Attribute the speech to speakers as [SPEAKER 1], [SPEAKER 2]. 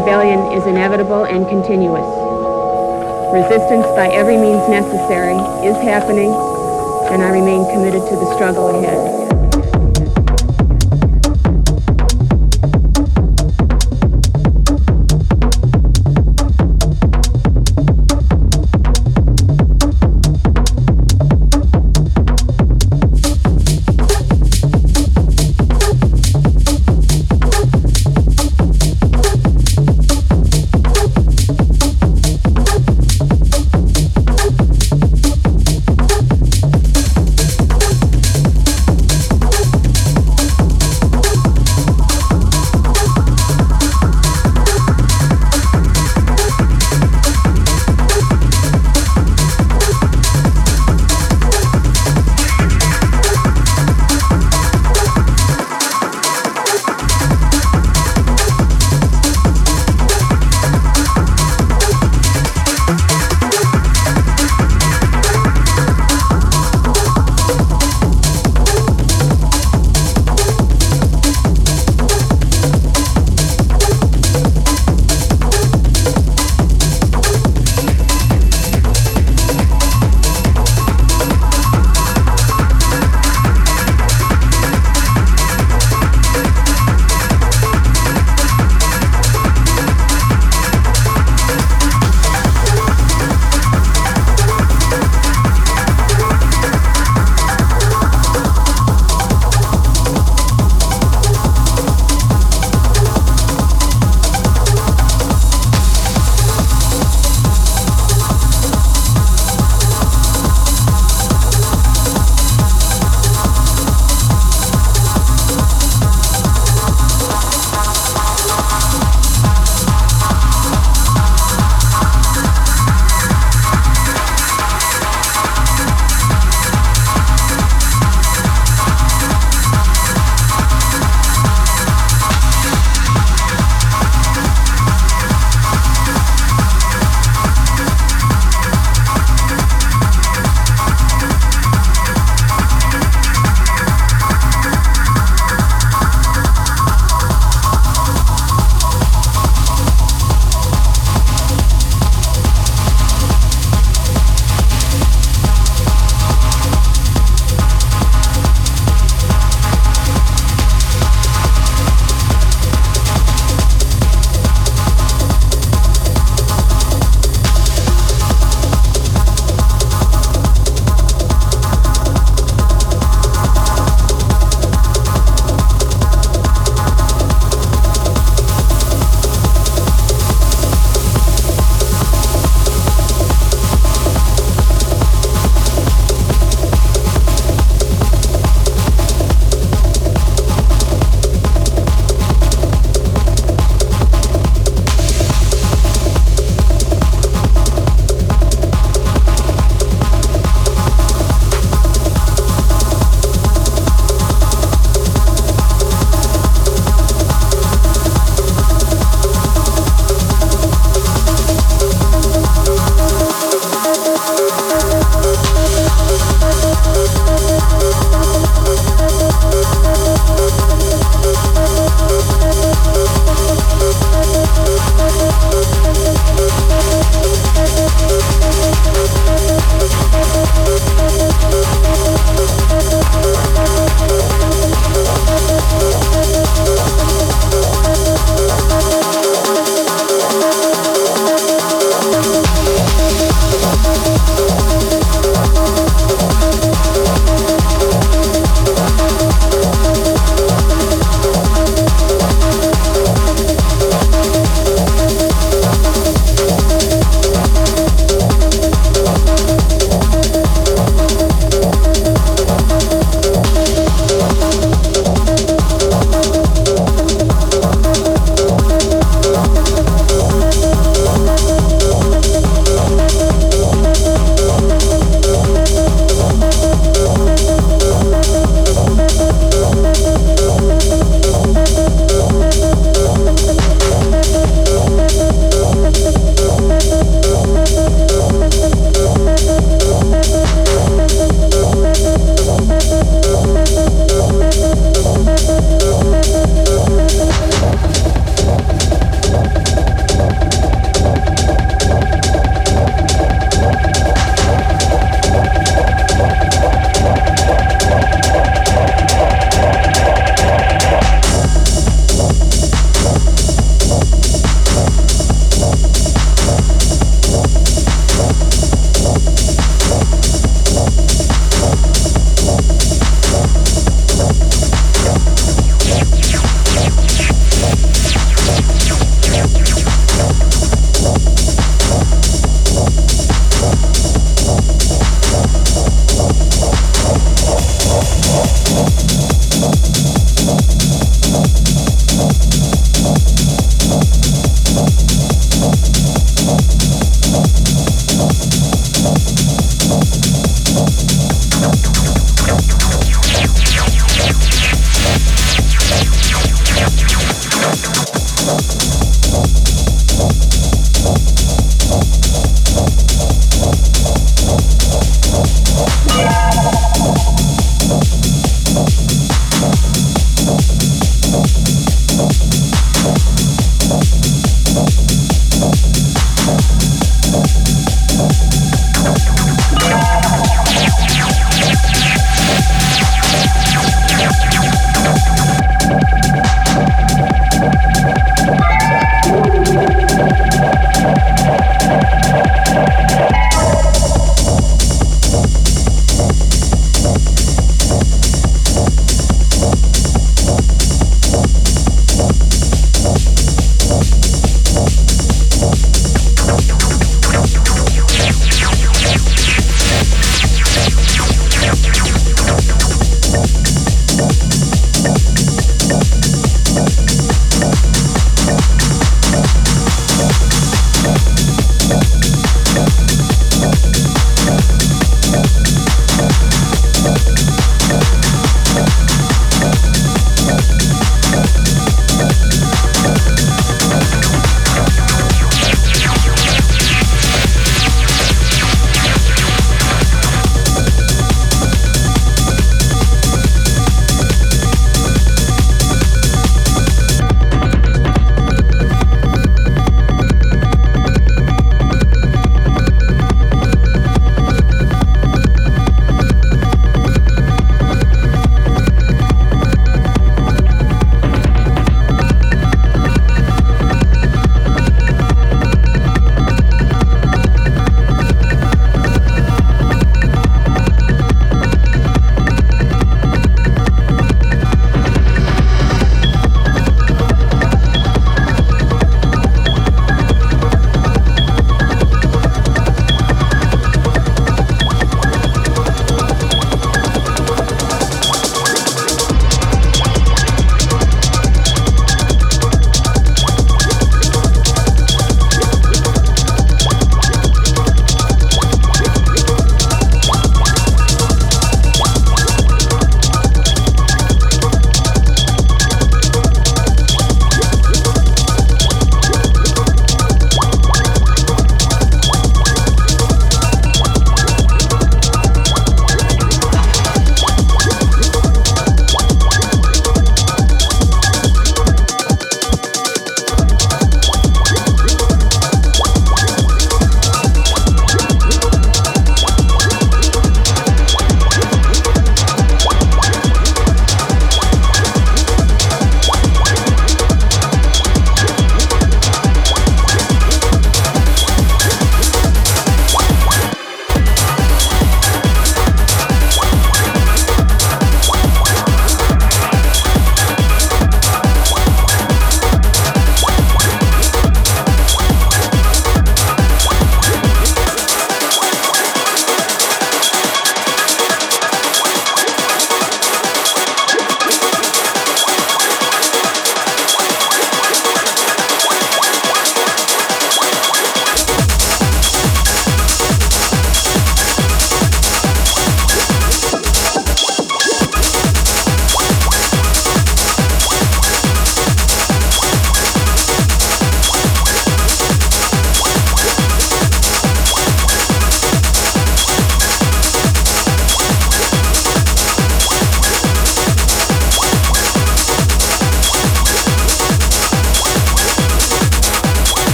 [SPEAKER 1] rebellion is inevitable and continuous. Resistance by every means necessary is happening, and I remain committed to the struggle ahead.